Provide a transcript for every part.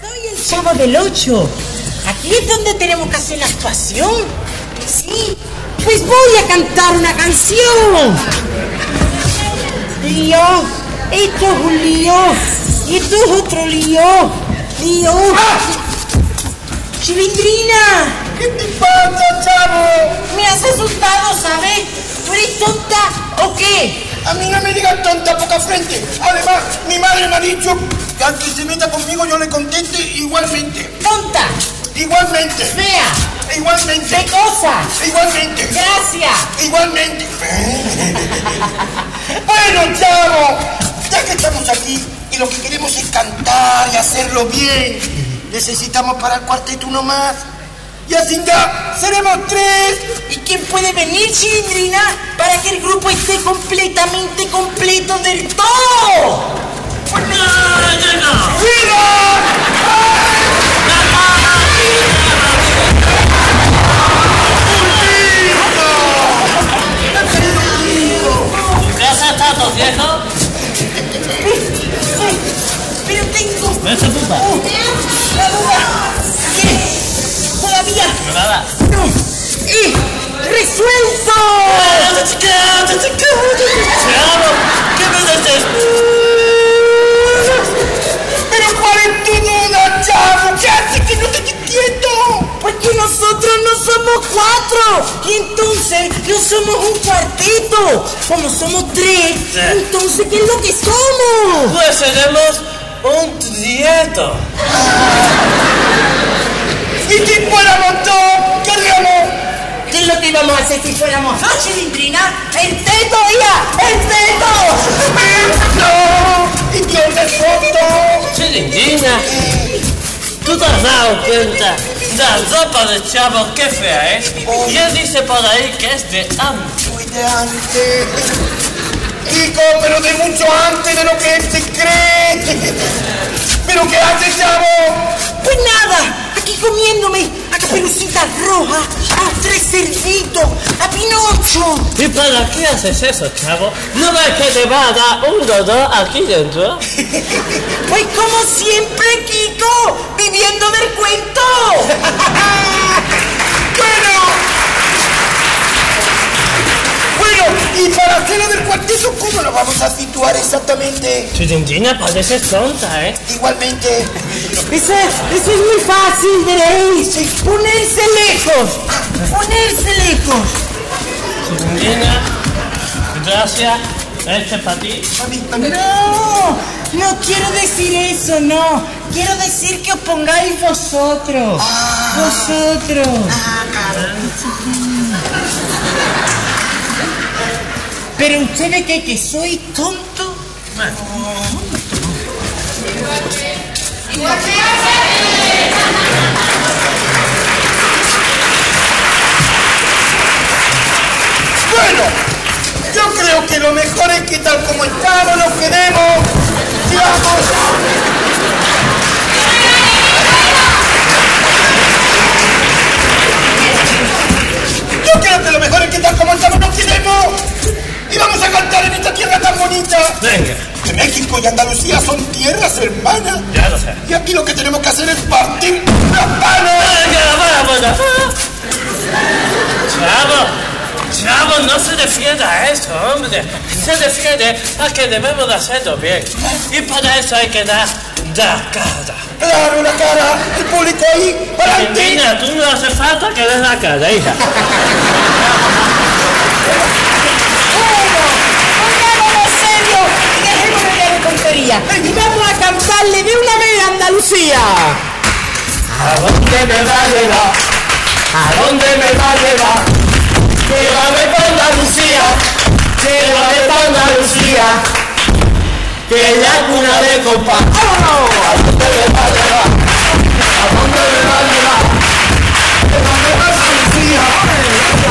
Soy el chavo del 8. Aquí es donde tenemos que hacer la actuación. Sí, pues voy a cantar una canción. Lío, esto es un lío. Y esto es otro lío. Lío. Chilindrina. ¿Qué te pasa, chavo? Me has asustado, ¿sabes? ¿Tú eres tonta o qué? A mí no me digas tonta poca frente. Además, mi madre me ha dicho que aunque se meta conmigo yo le conteste igualmente. Tonta. Igualmente. Fea. Igualmente. Pecosa. Igualmente. Gracias. Igualmente. bueno, chavo, ya que estamos aquí y lo que queremos es cantar y hacerlo bien, necesitamos para el cuarteto uno más. Y así ya seremos tres. ¿Y quién puede venir, Chilindrina, para que el grupo esté completamente completo del todo? ¡Viva! ¿Qué has estado, viejo? Pero tengo Vete puta. la duda. ¡Y resuelto! ¿qué? Pero ¿cuál es tu duda, chavo? ¿Qué hace que no te quieto? Porque nosotros no somos cuatro. Y entonces no somos un cuarteto. Como somos tres, entonces ¿qué es lo que somos? Pues seremos un trieto. ¿Y si fuéramos dos? ¿Qué haríamos? ¿Qué es lo que íbamos a hacer si fuéramos dos, Chilindrina? ¡El teto, hija! ¡El teto! ¡No! ¿Y quién de foto? Chilindrina, ¿tú te has dado cuenta de la ropa de chavo qué fea es? Y él dice por ahí que es de antes. Muy de antes. Chico, pero de mucho antes de lo que él se cree. ¿Pero qué hace, chavo? Pues nada, aquí comiéndome a Caperucita Roja, a Tres Cerditos, a Pinocho. ¿Y para qué haces eso, chavo? ¿No ves que te va a dar un dolor aquí dentro? Pues como siempre, Kiko, viviendo del cuento. Bueno, y para hacer lo del cuarteto, ¿cómo lo vamos a situar exactamente? Chilindrina, pareces tonta, ¿eh? Igualmente. Eso, eso es muy fácil, veréis. Ponerse lejos. Ponerse lejos. Chilindrina, gracias. Este para ti. No, no quiero decir eso, no. Quiero decir que os pongáis vosotros. Vosotros. Pero ustedes que, que soy tonto. Bueno, yo creo que lo mejor es que tal como estamos nos quedemos. Yo creo que lo mejor es que tal como estamos nos quedemos. Y vamos a cantar en esta tierra tan bonita. Venga, Que México y Andalucía son tierras hermanas. ya lo sé. Y aquí lo que tenemos que hacer es partir las panas. Venga, vámonos. Chavo, chavo, no se refiere a eso, hombre. Se refiere a que debemos de hacerlo bien. Y para eso hay que dar la cara. Claro, la cara, el público ahí, para ti. Chilindrina, tú no hace falta que des la cara, hija. Bueno, pongámonos serio y dejémonos ya de Y vamos a cantarle de una vez a Andalucía. ¿A dónde me va a llevar? ¿A dónde me va a llevar? Llévame pa' Andalucía, llévame pa' Andalucía. que la cuna de compa. Y yo más. Y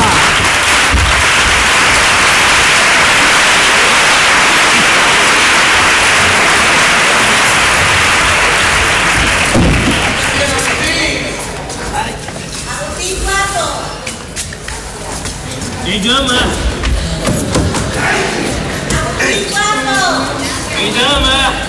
yo más.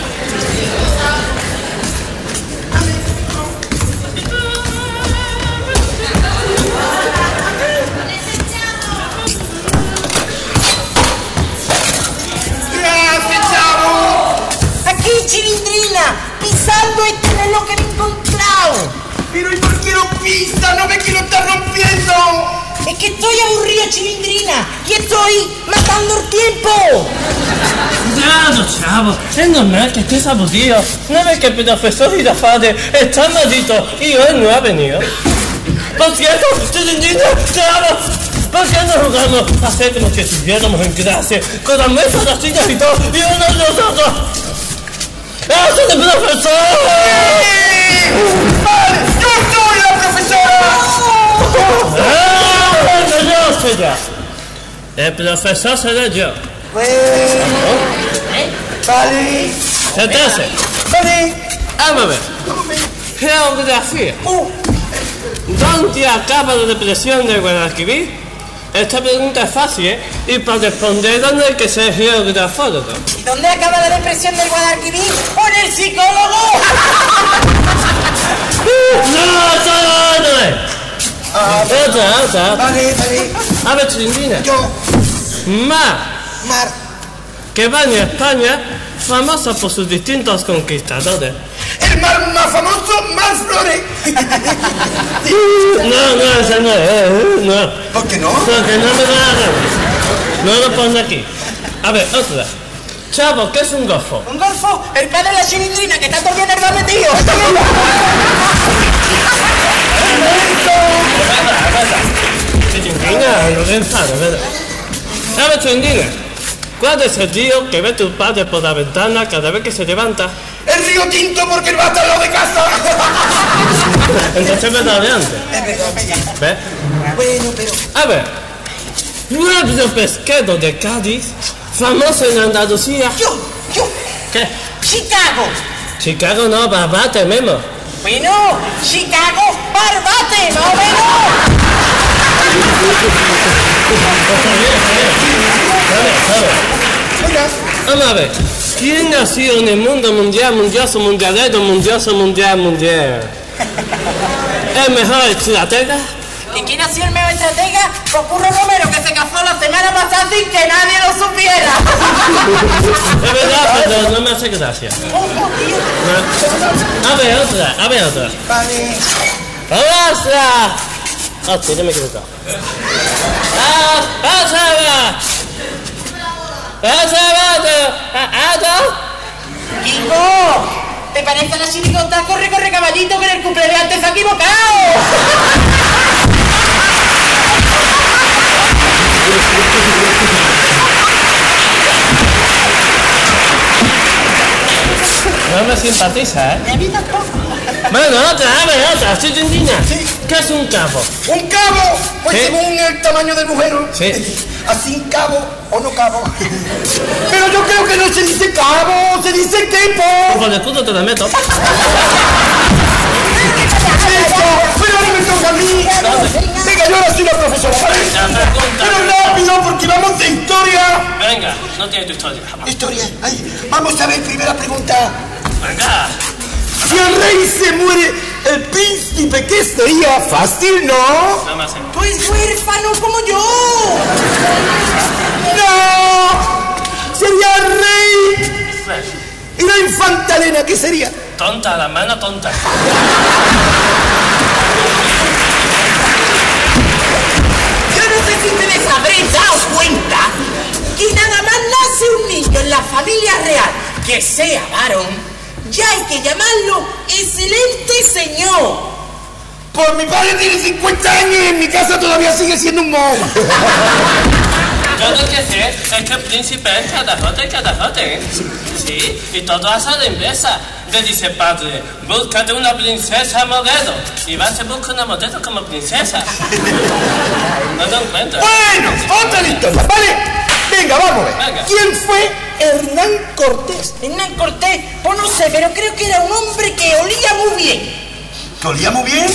Es normal que estés aburrido. ¿No ves que el profesor Irafade está maldito y hoy no ha venido? Por cierto, Chilindrina, chavo, ¿por qué no jugamos a hacer como si estuviéramos en clase? Con las mesas, las sillas y todo, y uno de nosotros. ¡Ah, soy el profesor! ¡Vale! ¡Yo soy la profesora! ¡Ah, bueno, yo soy ya! El profesor seré yo. Bueno, vale. Entonces, Vale. vamos a ver. Geografía. Uh, ¿Dónde acaba la depresión del Guadalquivir? Esta pregunta es fácil, ¿eh? Y para responderla no hay que ser geografólogo. ¿Dónde acaba la depresión del Guadalquivir? ¡Con el psicólogo! ¡No, eso no es! Otra, otra. vale, vale. A ver, Chilindrina. Yo, Mar, Mar. Que en España, famosa por sus distintos conquistadores. El mar más famoso, Mar Flores. No, no, ese no es, eh, no. ¿Por qué no? Porque no me da. No lo pone aquí. A ver, otra. Chavo, ¿qué es un golfo? Un golfo, el padre de la chilindrina, que está todo bien nervado metido. Chilindrina, no enfades, ¿verdad? A ver, Chilindrina. ¿Cuál es el río que ve tu padre por la ventana cada vez que se levanta? El río Tinto porque al lado de casa. Entonces me da de antes. Es verdad. ¿Ves? Bueno, pero... A ver. Pueblo pesquero de Cádiz, famoso en Andalucía. Yo, yo, ¿Qué? Chicago. Chicago no, Barbate, Memo. Bueno, Chicago, barbate, más o menos. Mira, Vamos a ver. ¿Quién nació en el mundo mundial, mundioso, mundialero, mundioso, mundial, mundial? ¿El mejor estratega? ¿Y quién ha sido el mejor estratega? Pues Curro Romero, que se casó la semana pasada sin que nadie lo supiera. Es verdad, pero no me hace gracia. No. A ver, otra, a ver, otra. vale. ¡Pasa! Hostia, ya me he equivocado. ¡Ah, pásala! ¡Pásala! ¡Ah, Kiko, ¿te parece la chirigota? Corre, corre, caballito, que en el cumpleaños te se ha equivocado. No me simpatiza, ¿eh? Me vi tampoco. Bueno, otra, a ver, otra, Chilindrina. ¿Qué es un cabo? ¿Un cabo? Pues según el tamaño del agujero. Sí. Así cabo o no cabo. Pero yo creo que no se dice cabo, se dice quepo. Por el culo te la meto. Listo. Pero ahora me toca a mí. Venga, yo ahora soy la profesora. Pero rápido, porque vamos de historia. Venga, no tiene tu historia. Vamos. Historia. Ay, vamos a ver, primera pregunta. Venga. Si el rey se muere, el príncipe, ¿qué sería? Fácil, ¿no? Nada más. Pues huérfano como yo. ¡No! Sería el rey. ¿Y la infanta Elena qué sería? Tonta, la mano tonta. Yo no sé si ustedes habréis dado cuenta que nada más nace un niño en la familia real que sea varón, ya hay que llamarlo excelente señor. Pues mi padre tiene 50 años y en mi casa todavía sigue siendo un moho. Yo lo que sé es que el príncipe es cadajote, cadajote. Sí, y todo hace a la inversa. Le dice padre, búscate una princesa modelo. Y va se busca una modelo como princesa. No lo encuentra. Bueno, otra historia, ¿vale? Venga, vamos. Venga. ¿Quién fue Hernán Cortés? Hernán Cortés, pues no sé, pero creo que era un hombre que olía muy bien. ¿Te olía muy bien?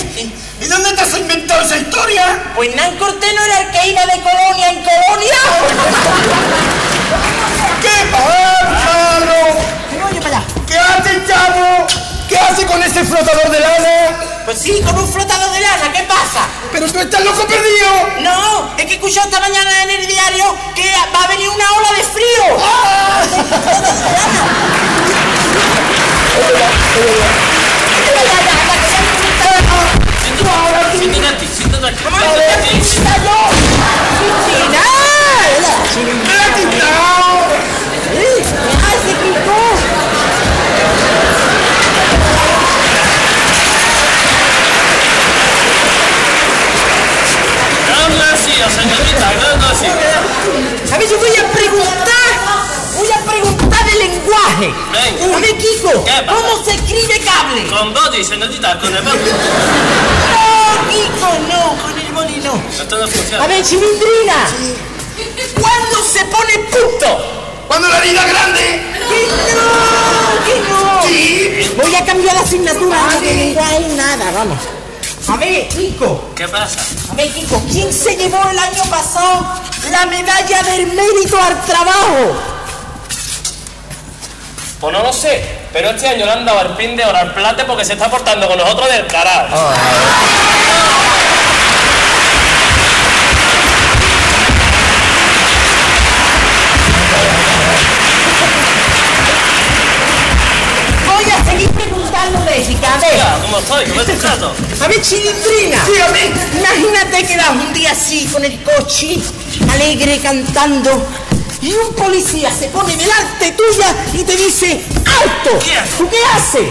¿Y dónde te has inventado esa historia? Pues Hernán Cortés no era el que iba de colonia en colonia. ¿Qué para allá. ¿Qué hace, chavo? ¿Qué hace con ese flotador de lana? Pues sí, con un flotador de lana, ¿qué pasa? Pero tú estás loco perdido. No, es que escuché esta mañana en el diario que va a venir una ola de frío. Siéntate aquí, siéntate aquí. ¿Cómo siéntate aquí. ¡Cristina! ¡Me la ha quitado! ¡Ay, Con el. No, Kiko, no, con el boli no. Esto no funciona. A ver, Chilindrina, ¿cuándo se pone punto? Cuando la herida grande. ¡Que no! ¡Que no! Sí. Voy a cambiar la asignatura no de lenguaje nada, vamos. A ver, Kiko, ¿Qué pasa? a ver, Kiko, ¿quién se llevó el año pasado la medalla del mérito al trabajo? Pues no lo sé, pero este año le han dado el pin de oro al plate porque se está portando con nosotros del carajo. Voy a seguir preguntándole, chica, a ver. Mira, ¿cómo estoy? ¿Cómo estás trato? A ver, Chilindrina. Dígame. Imagínate que vas un día así con el coche, alegre, cantando, y un policía se pone delante tuya y te dice, ¡alto! ¿Qué? ¿Tú qué haces?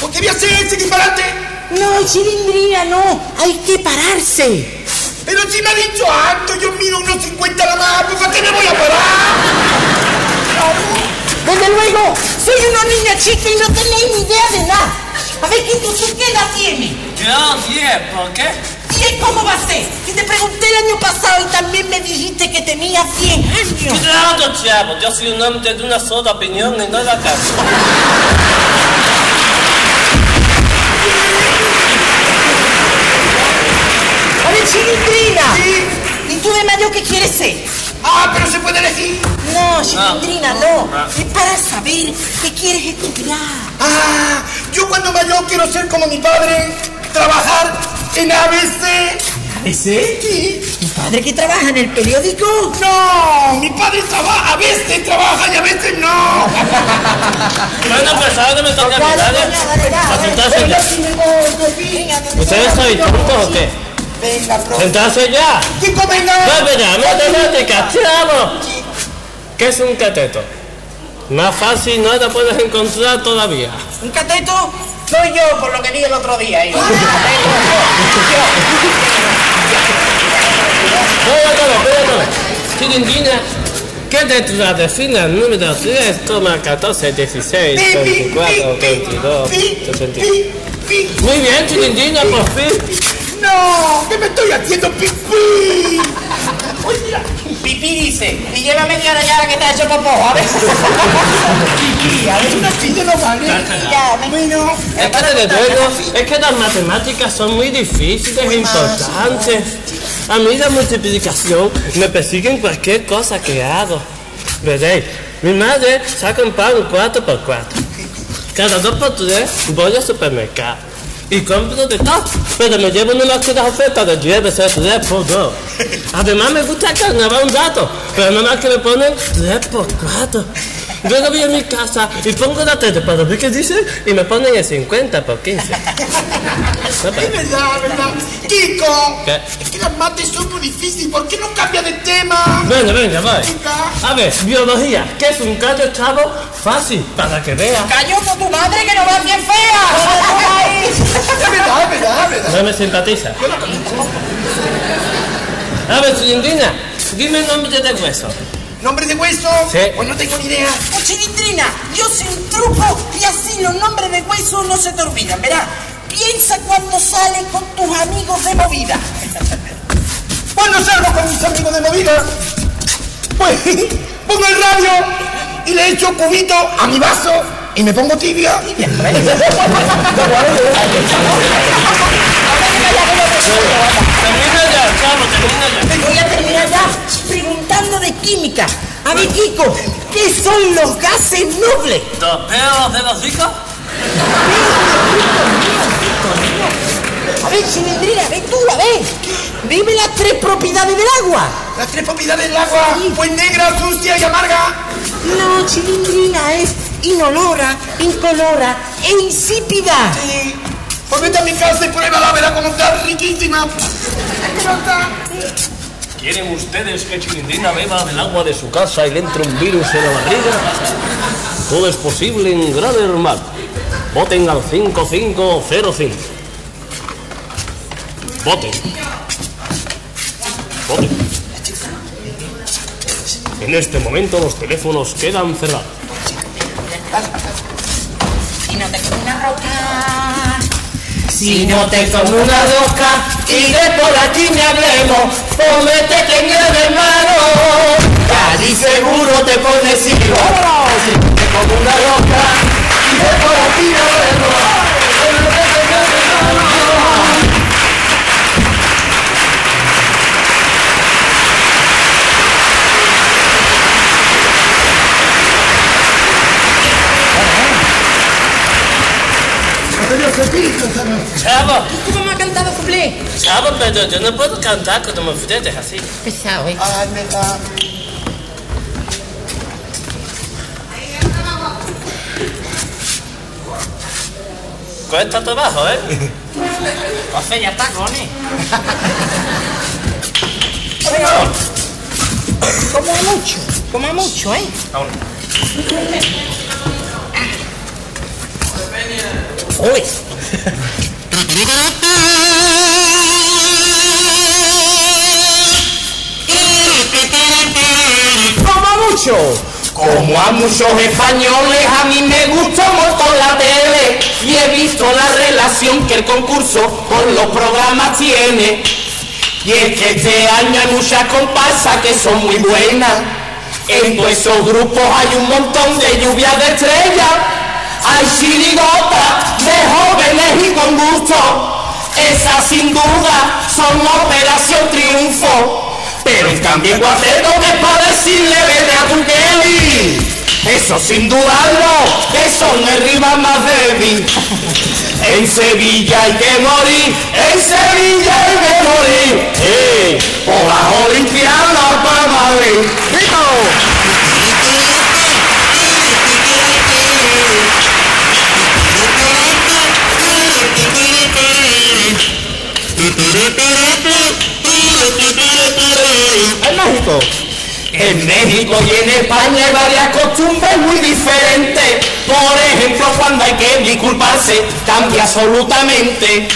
¿Por qué voy a hacer ese disparate? No, Chilindrina, no. Hay que pararse. Pero si me ha dicho alto, yo mido unos 50 la más, pues ¿para qué me voy a parar? Desde luego, soy una niña chica y no tenéis ni idea de nada. A ver, ¿tú qué edad tienes? Yo, 10, ¿por qué? ¿Y cómo va a ser? Que te pregunté el año pasado y también me dijiste que tenía 100 años. Claro, chavo, yo soy un hombre de una sola opinión y no la caso. Ver, Chilindrina. Sí. ¿Y tú de mayor qué quieres ser? Ah, pero se puede elegir. No, Chilindrina, no. Ah. Es para saber qué quieres estudiar. Ah, yo cuando mayor quiero ser como mi padre, trabajar en ABC. ¿ABC? Sí. ¿Tu padre que trabaja en el periódico? No, mi padre trabaja, a veces trabaja y a veces no. Bueno, pues ahora me toca a sentarse ¿Ustedes me sois tontos o qué? Venga, profe. ¡Sentarse ya! Chico, venga. ¡Venga ya! ¡Matemáticas, chavo! ¿Qué es un cateto? Más fácil no la puedes encontrar todavía. ¿Un cateto? Soy yo, por lo que vi el otro día. Yo. Chirindina, ¿qué letra define el número 3, 14, 16, Pi, pi, 24, pi, 22, pi, 61? pi, pi. Muy bien, Chirindina, por fin. No, ¿qué me estoy haciendo pipí? Mira. Pipí dice, y lleva media ya que te ha hecho popó, a ver. Pipí, a ver, una silla no vale. Bueno, Es que luego, es que las matemáticas son muy difíciles e importantes. A mí la multiplicación me persigue en cualquier cosa que hago. Veréis, mi madre saca un pan 4 por 4 Cada 2 por 3 voy al supermercado y compro de todo, pero me llevo unas cuantas ofertas de 10 veces 3 por 2. Además me gusta el carnaval un rato, pero nada más que me ponen 3 por 4 Yo lo vi en mi casa y pongo la tele para ver qué dice y me ponen el 50 por 15. es verdad, verdad. Kiko, ¿Qué? es que las mates son muy difíciles. ¿Por qué no cambia de tema? Venga, venga. Venga. A ver, biología, ¿qué es un callo chavo? Fácil, para que vea. Cayó con tu madre que no va bien fea. No me simpatiza. A ver, Cilindrina, dime el nombre de hueso. ¿Nombre de hueso? Sí. Pues no tengo ni idea. Oh, Chilindrina, yo sé un truco y así los nombres de hueso no se te olvidan, verás. Piensa cuando sales con tus amigos de movida. Cuando salgo con mis amigos de movida, pues pongo el radio y le echo cubito a mi vaso y me pongo tibia. Termina ya, chavo, termina ya. Voy a terminar ya preguntando de química. A ver, Kiko, ¿qué son los gases nobles? ¿Dos pelos de los ricos? A ver, Chilindrina, ven tú, a ver. Dime las tres propiedades del agua. Las tres propiedades del agua, pues negra, sucia y amarga. No, Chilindrina es inolora, incolora e insípida. Sí. Pues vete a mi casa y pruébala, verá cómo está riquísima. ¿Quieren ustedes que Chilindrina beba del agua de su casa y le entre un virus en la barriga? Todo es posible en Gran Hermano. Voten al 5505. Voten. Voten. En este momento los teléfonos quedan cerrados. Si no te come una roca. Si no te como una roca y de por aquí me hablemos, promete que en el hermano, casi seguro te pones ciego. Si no te como una roca yo no puedo cantar como ustedes así. Pesado, ¿eh? Ay, me da. Cuesta trabajo, ¿eh? O sea, ya está, cojones. Como mucho, como mucho, ¿eh? Aún. Uy. Como a muchos españoles, a mí me gustó mucho la tele y he visto la relación que el concurso con los programas tiene. Y es que este año hay muchas comparsas que son muy buenas. En todos grupos hay un montón de lluvias de estrellas. Hay chirigotas de jóvenes y con gusto. Esas sin duda son Operación Triunfo. Pero en cambio en que es para decirle vete a tu Kelly. Eso sin dudarlo, que son el rival más débil. En Sevilla hay que morir, en Sevilla hay que morir. Eh, por las Olimpiadas para Madrid. En México. En México y en España hay varias costumbres muy diferentes. Por ejemplo, cuando hay que disculparse, cambia absolutamente.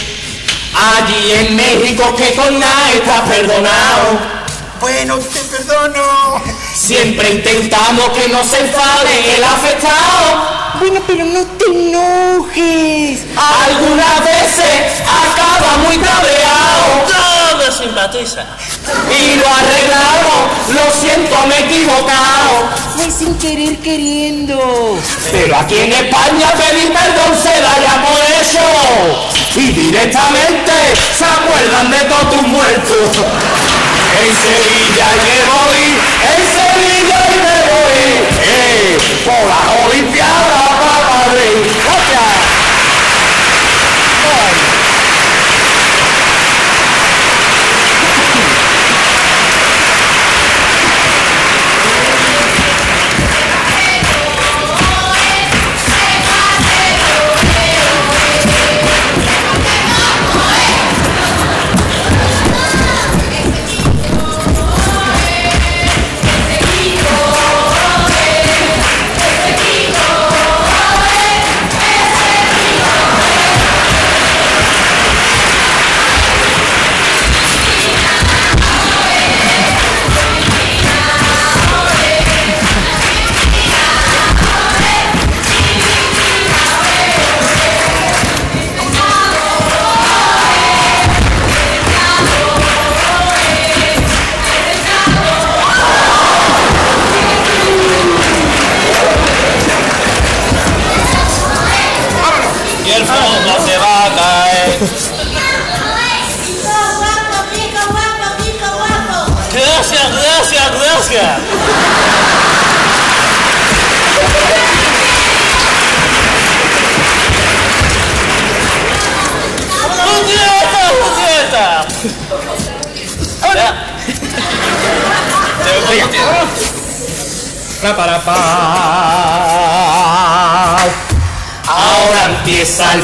Allí en México que con nada está perdonado. Bueno, te perdono. Siempre intentamos que no se enfade el afectado. Bueno, pero no te enojes. Algunas veces acaba muy cabreado. Todo simpatiza. Y lo arreglamos. Lo siento, me he equivocado. Fue sin querer queriendo. Pero aquí en España pedir perdón se da ya por eso. Y directamente se acuerdan de todos tus muertos. En Sevilla hay que morir, en Sevilla hay que morir. Eh, por la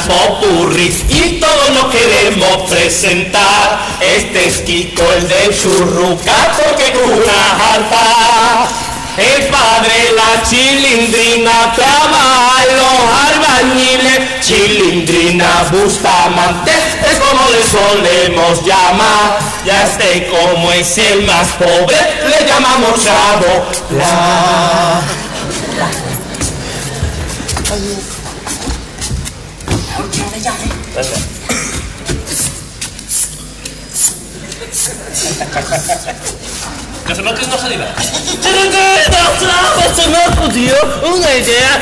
popurrí y todos lo queremos presentar. Este es Kiko, el del churrucato que cura harta. El padre, la chilindrina, trabaja en los albañiles. Chilindrina Bustamante es como le solemos llamar. Ya este como es el más pobre, le llamamos Chavo. Que se me no saliva. Se me ocurrió una idea.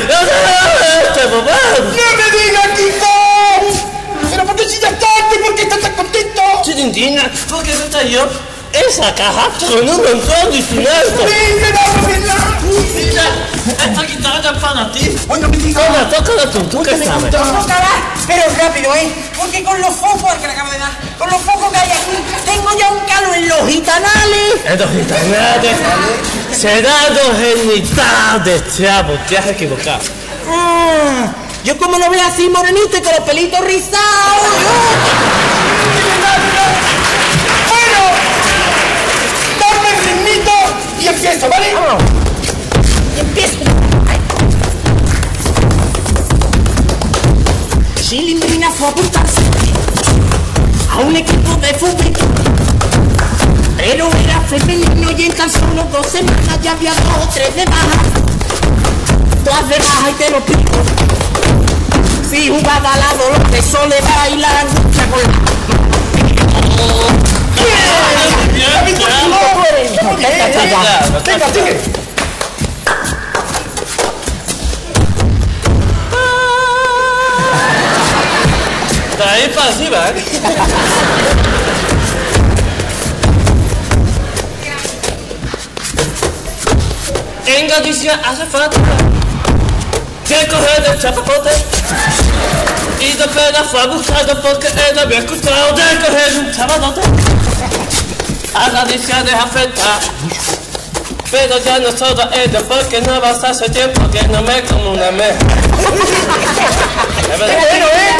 ¡Este papá! ¡No me digas, Kiko! ¿Pero por qué si ya tarde? ¿Por qué estás tan contento? Chirindina, ¿por qué no trayó esa caja con un montón de. Mira, esta guitarra es para ti. Bueno. Toma, sabes. Tócala, pero rápido, ¿eh? Porque con los focos, que le acabo de dar, con los focos que hay aquí, tengo ya un calo en los gitanales. Estos gitanetes será dos genitales, chavo, te has equivocado. Ah, yo como lo veo así morenito y con los pelitos rizados. Y empiezo, ¿vale? Y empiezo. Chilindrina fue a apuntarse a un equipo de fútbol. Pero era femenino y en tan solo dos semanas ya había dos o tres de baja. Todas de baja y te lo explico. Si jugaba al lado lo que sole bailar, lucha con la Arriba, ¿eh? En Galicia hace falta que coger el chapapote y de pena fue abusado porque él había escuchado de coger un chapapote. A Galicia deja falta pero ya no solo ella porque no vas a hacer tiempo que no me como una meja. Es verdad. Bueno, ¿eh?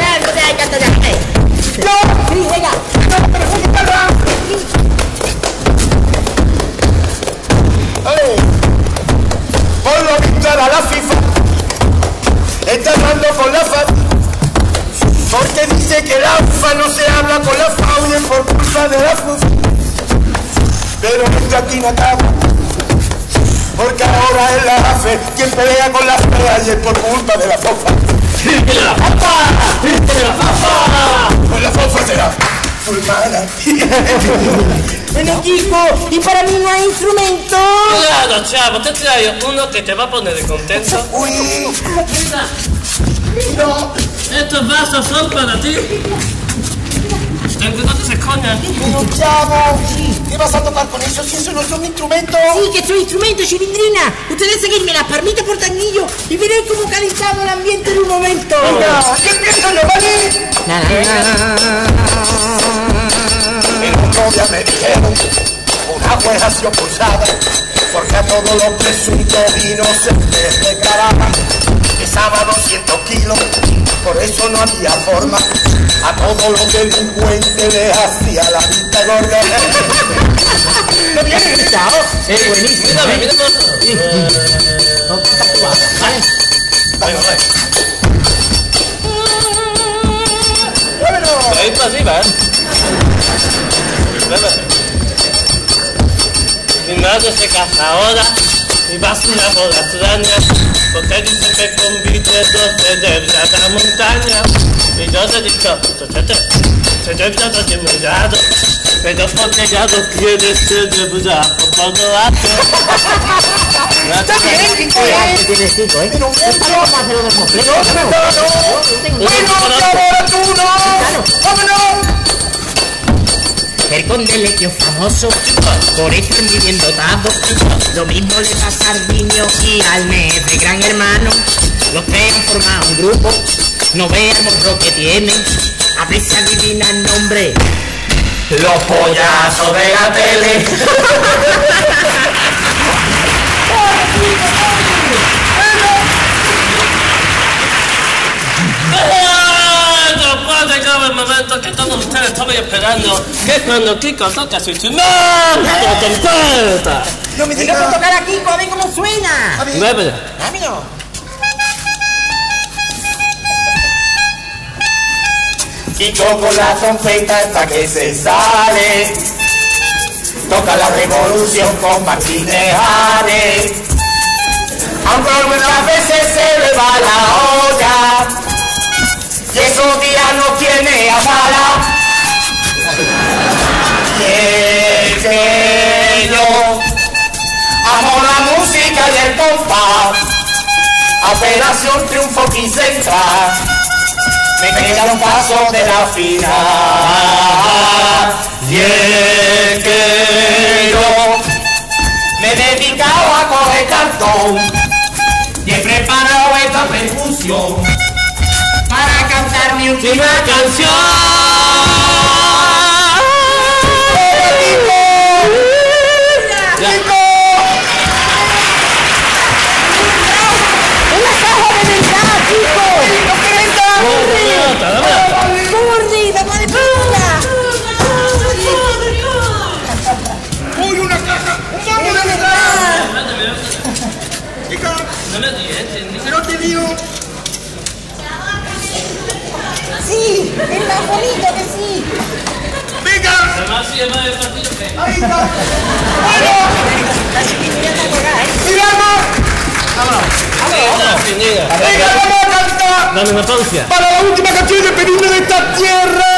Por lo visto a la FIFA está hablando con la porque dice que la UFA no se habla con la FAUNE por culpa de la FUF. Pero esto aquí no acaba. Porque ahora es la AFE quien pelea con y es por culpa de la FOFA. Pues la FOFA será muy mala. Bueno, Kiko, y para mí no hay instrumento. Claro, chavo, te traigo uno que te va a poner de contento. Uy, no. estos vasos son para ti. No te se. Pero chavo, ¿qué vas a tocar con eso si eso no es un instrumento? Sí, que soy instrumento, chilindrina. Ustedes seguirme las palmitas por tanguillo y veréis cómo calentamos el ambiente en un momento. Venga, que empiezo yo, ¿vale? En novia me dijeron una buena pulsada porque a todos los presuntos inocentes declaraban pesaba 200 kilos por eso no había forma a todos los delincuentes les hacía la vista gorda ¿Lo bien gritado? Es buenísimo. Mira, mira, mira. Vale, vale. De ahí para arriba, ¿eh? Mi madre se casa ahora y va a una boda extraña dice que con billetes se debe a la montaña y yo le he dicho, "Tochete, se debe a los demasiado pero porque ya no ser demasiado por todo alto Está bien, Kiko. Tienes Kiko, ¿eh? Pero mucho. Vamos a hacerlo del completo. No, no, no. Bueno, chavo, ahora tú no. ¡Vámonos! Per con ho famoso por estar muy bien dotado. Lo mismo le pasa al niño y al mes de gran hermano. Los tres han un grupo, no veamos lo que tienen. A ver si adivina el nombre. Los pollazos de la tele. Cuando Kiko toca su instrumento trompeta. No me Tengo que tocar a Kiko a ver cómo suena. Muévelo. Rápido. Kiko con la trompeta hasta que se sale. Toca la revolución con Martínez Ares. Aunque algunas veces se le va la olla. Y esos días no tiene a yo amo la música y el compás. Operación Triunfo Quicentra me queda un paso de la final. Y que yo me he dedicado a coger cartón y he preparado esta percusión para cantar mi última canción. Venga, finida. ¡Venga, vamos a cantar! Dame una pancia. Para la última canción de pedirme de esta tierra,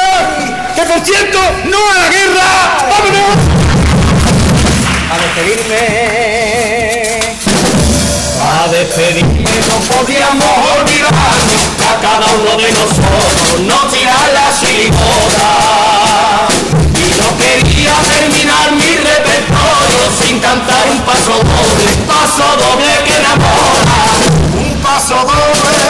que por cierto, no a la guerra. ¡Vámonos! A despedirme. A despedirme no podíamos olvidarnos a cada uno de nosotros nos tirar la. Y no quería terminar mi repertorio sin cantar un paso doble, paso doble que enamora. Paso doble.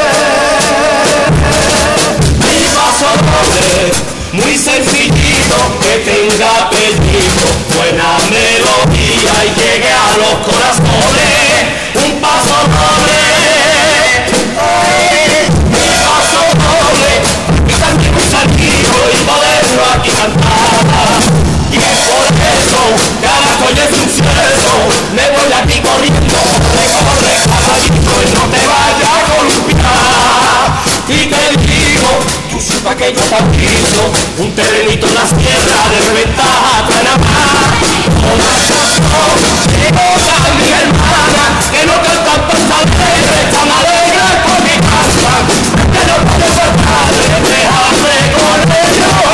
Mi paso doble, muy sencillito, que tenga apellido, buena melodía y llegue a los corazones. Un paso doble, mi paso doble, y también un saltillo y poderlo aquí cantar. Y es por eso, que ahora estoy que yo te un terrenito en las tierras de reventaja Panamá. Una canción de todas mis hermanas que no cantan tan alegres, tan alegres por mi casa, que no puede faltar, déjame con ellos.